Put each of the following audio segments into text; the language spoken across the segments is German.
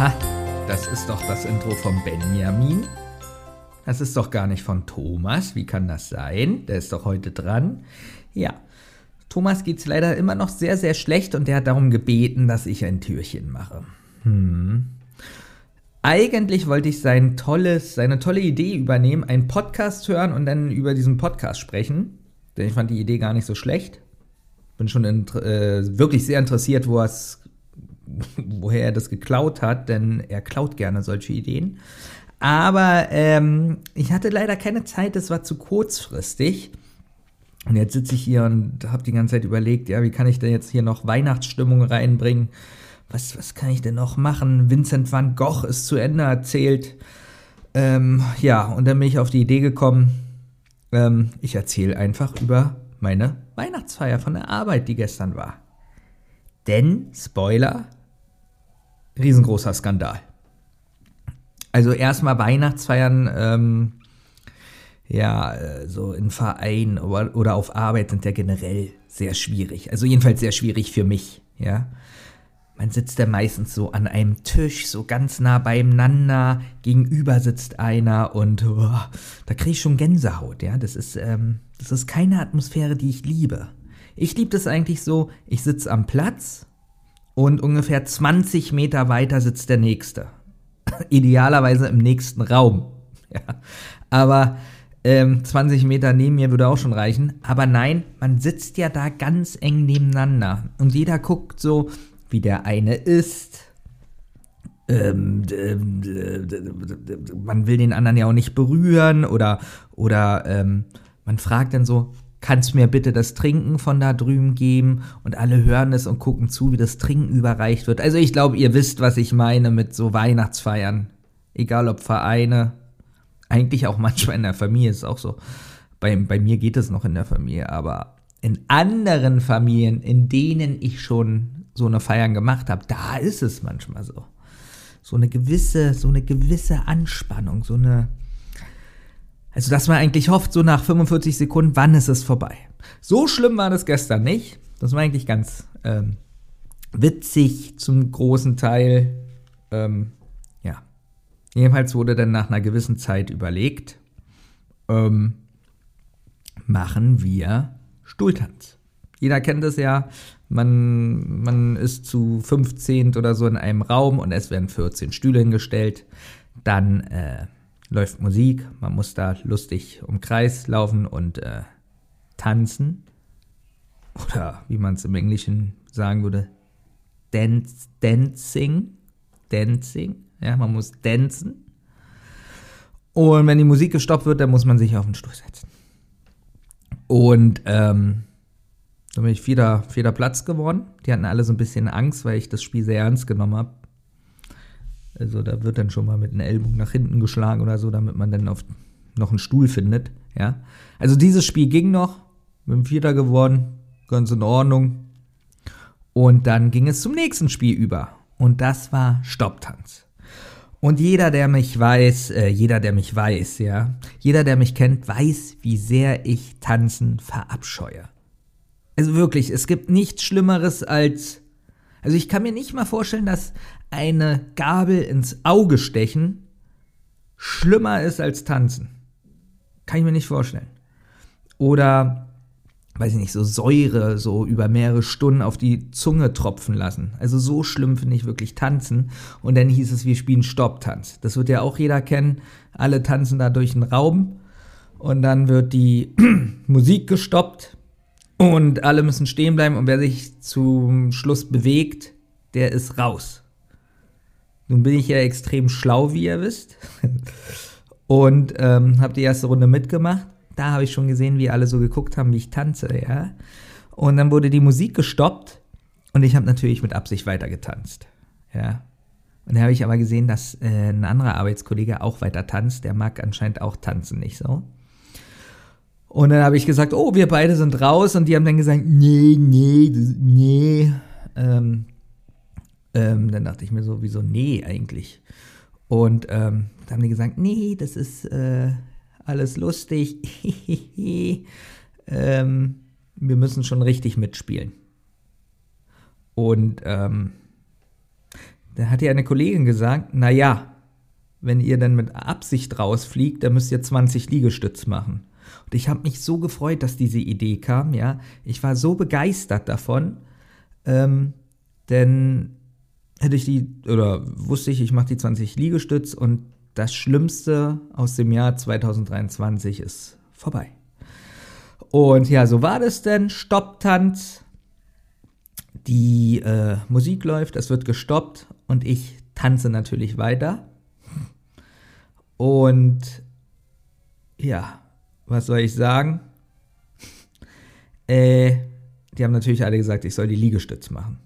Ha, das ist doch das Intro von Benjamin. Das ist doch gar nicht von Thomas. Wie kann das sein? Der ist doch heute dran. Ja, Thomas geht es leider immer noch sehr, sehr schlecht und der hat darum gebeten, dass ich ein Türchen mache. Hm. Eigentlich wollte ich sein tolles, seine tolle Idee übernehmen, einen Podcast hören und dann über diesen Podcast sprechen. Denn ich fand die Idee gar nicht so schlecht. Bin schon äh, wirklich sehr interessiert, wo woher er das geklaut hat, denn er klaut gerne solche Ideen. Aber ähm, ich hatte leider keine Zeit, das war zu kurzfristig. Und jetzt sitze ich hier und habe die ganze Zeit überlegt, ja, wie kann ich denn jetzt hier noch Weihnachtsstimmung reinbringen? Was, was kann ich denn noch machen? Vincent van Gogh ist zu Ende erzählt. Ähm, ja, und dann bin ich auf die Idee gekommen, ähm, ich erzähle einfach über meine Weihnachtsfeier von der Arbeit, die gestern war. Denn, Spoiler, riesengroßer Skandal. Also erstmal Weihnachtsfeiern, ähm, ja, äh, so in Verein oder, oder auf Arbeit sind ja generell sehr schwierig. Also jedenfalls sehr schwierig für mich, ja. Man sitzt ja meistens so an einem Tisch, so ganz nah beieinander, gegenüber sitzt einer und oh, da kriege ich schon Gänsehaut, ja. Das ist, ähm, das ist keine Atmosphäre, die ich liebe. Ich liebe das eigentlich so, ich sitze am Platz und ungefähr 20 Meter weiter sitzt der Nächste. Idealerweise im nächsten Raum. Ja. Aber ähm, 20 Meter neben mir würde auch schon reichen. Aber nein, man sitzt ja da ganz eng nebeneinander. Und jeder guckt so, wie der eine ist. Ähm, man will den anderen ja auch nicht berühren oder, oder ähm, man fragt dann so, kannst du mir bitte das Trinken von da drüben geben? Und alle hören es und gucken zu, wie das Trinken überreicht wird. Also ich glaube, ihr wisst, was ich meine mit so Weihnachtsfeiern. Egal ob Vereine, eigentlich auch manchmal in der Familie ist es auch so. Bei, bei mir geht es noch in der Familie, aber in anderen Familien, in denen ich schon so eine Feiern gemacht habe, da ist es manchmal so. So eine gewisse, so eine gewisse Anspannung, so eine, also, dass man eigentlich hofft, so nach 45 Sekunden, wann ist es vorbei? So schlimm war das gestern nicht. Das war eigentlich ganz ähm, witzig zum großen Teil. Ähm, ja. Jedenfalls wurde dann nach einer gewissen Zeit überlegt, ähm, machen wir Stuhltanz. Jeder kennt es ja. Man, man ist zu 15 oder so in einem Raum und es werden 14 Stühle hingestellt. Dann äh, läuft Musik, man muss da lustig um Kreis laufen und äh, tanzen. Oder wie man es im Englischen sagen würde, dance, dancing. Dancing. Ja, man muss dancen. Und wenn die Musik gestoppt wird, dann muss man sich auf den Stuhl setzen. Und ähm, dann bin ich vierter, vierter Platz geworden. Die hatten alle so ein bisschen Angst, weil ich das Spiel sehr ernst genommen habe. Also da wird dann schon mal mit einem Ellbogen nach hinten geschlagen oder so, damit man dann auf noch einen Stuhl findet. Ja. Also dieses Spiel ging noch, bin Vierter geworden, ganz in Ordnung. Und dann ging es zum nächsten Spiel über. Und das war Stopptanz. Und jeder, der mich weiß, äh, jeder, der mich weiß, ja, jeder, der mich kennt, weiß, wie sehr ich Tanzen verabscheue. Also wirklich, es gibt nichts Schlimmeres als. Also ich kann mir nicht mal vorstellen, dass eine Gabel ins Auge stechen schlimmer ist als tanzen. Kann ich mir nicht vorstellen. Oder, weiß ich nicht, so Säure so über mehrere Stunden auf die Zunge tropfen lassen. Also so schlimm finde ich wirklich tanzen. Und dann hieß es, wir spielen Stopptanz. Das wird ja auch jeder kennen. Alle tanzen da durch den Raum. Und dann wird die Musik gestoppt. Und alle müssen stehen bleiben. Und wer sich zum Schluss bewegt, der ist raus. Nun bin ich ja extrem schlau, wie ihr wisst. Und ähm, habe die erste Runde mitgemacht. Da habe ich schon gesehen, wie alle so geguckt haben, wie ich tanze, ja. Und dann wurde die Musik gestoppt und ich habe natürlich mit Absicht weiter getanzt, ja. Und dann habe ich aber gesehen, dass äh, ein anderer Arbeitskollege auch weiter tanzt. Der mag anscheinend auch tanzen, nicht so? Und dann habe ich gesagt, oh, wir beide sind raus. Und die haben dann gesagt, nee, nee, nee. Ähm, ähm, dann dachte ich mir so, wieso nee eigentlich? Und ähm, dann haben die gesagt, nee, das ist äh, alles lustig. ähm, wir müssen schon richtig mitspielen. Und ähm, Da hat ihr eine Kollegin gesagt, na ja, wenn ihr dann mit Absicht rausfliegt, dann müsst ihr 20 Liegestütz machen. Und ich habe mich so gefreut, dass diese Idee kam, ja. Ich war so begeistert davon, ähm, denn hätte ich die, oder wusste ich, ich mache die 20 Liegestütz und das Schlimmste aus dem Jahr 2023 ist vorbei. Und ja, so war das denn. Stopptanz. Die äh, Musik läuft, es wird gestoppt und ich tanze natürlich weiter. Und ja, was soll ich sagen? Äh, die haben natürlich alle gesagt, ich soll die Liegestütz machen.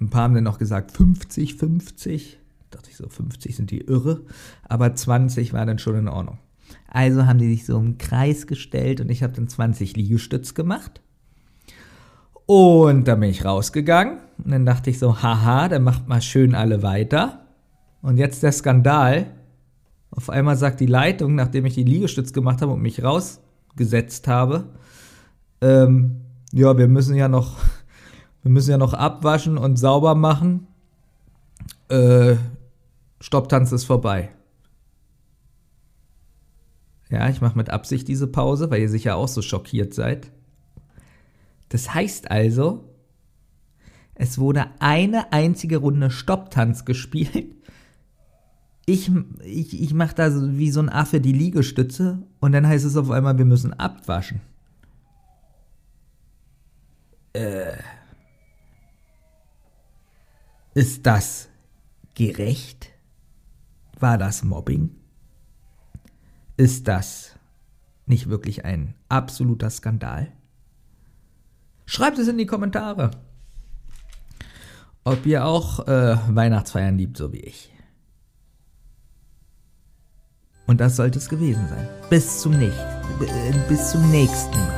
Ein paar haben dann noch gesagt 50, 50. Dachte ich so, 50 sind die irre. Aber 20 war dann schon in Ordnung. Also haben die sich so im Kreis gestellt und ich habe dann 20 Liegestütz gemacht. Und dann bin ich rausgegangen und dann dachte ich so, haha, dann macht mal schön alle weiter. Und jetzt der Skandal. Auf einmal sagt die Leitung, nachdem ich die Liegestütz gemacht habe und mich rausgesetzt habe, ähm, ja, wir müssen ja noch, wir müssen ja noch abwaschen und sauber machen. Äh, Stopptanz ist vorbei. Ja, ich mache mit Absicht diese Pause, weil ihr sicher auch so schockiert seid. Das heißt also, es wurde eine einzige Runde Stopptanz gespielt. Ich, ich, ich mache da so wie so ein Affe die Liegestütze und dann heißt es auf einmal, wir müssen abwaschen. Äh, ist das gerecht? War das Mobbing? Ist das nicht wirklich ein absoluter Skandal? Schreibt es in die Kommentare, ob ihr auch äh, Weihnachtsfeiern liebt, so wie ich. Und das sollte es gewesen sein. Bis zum nächsten, bis zum nächsten Mal.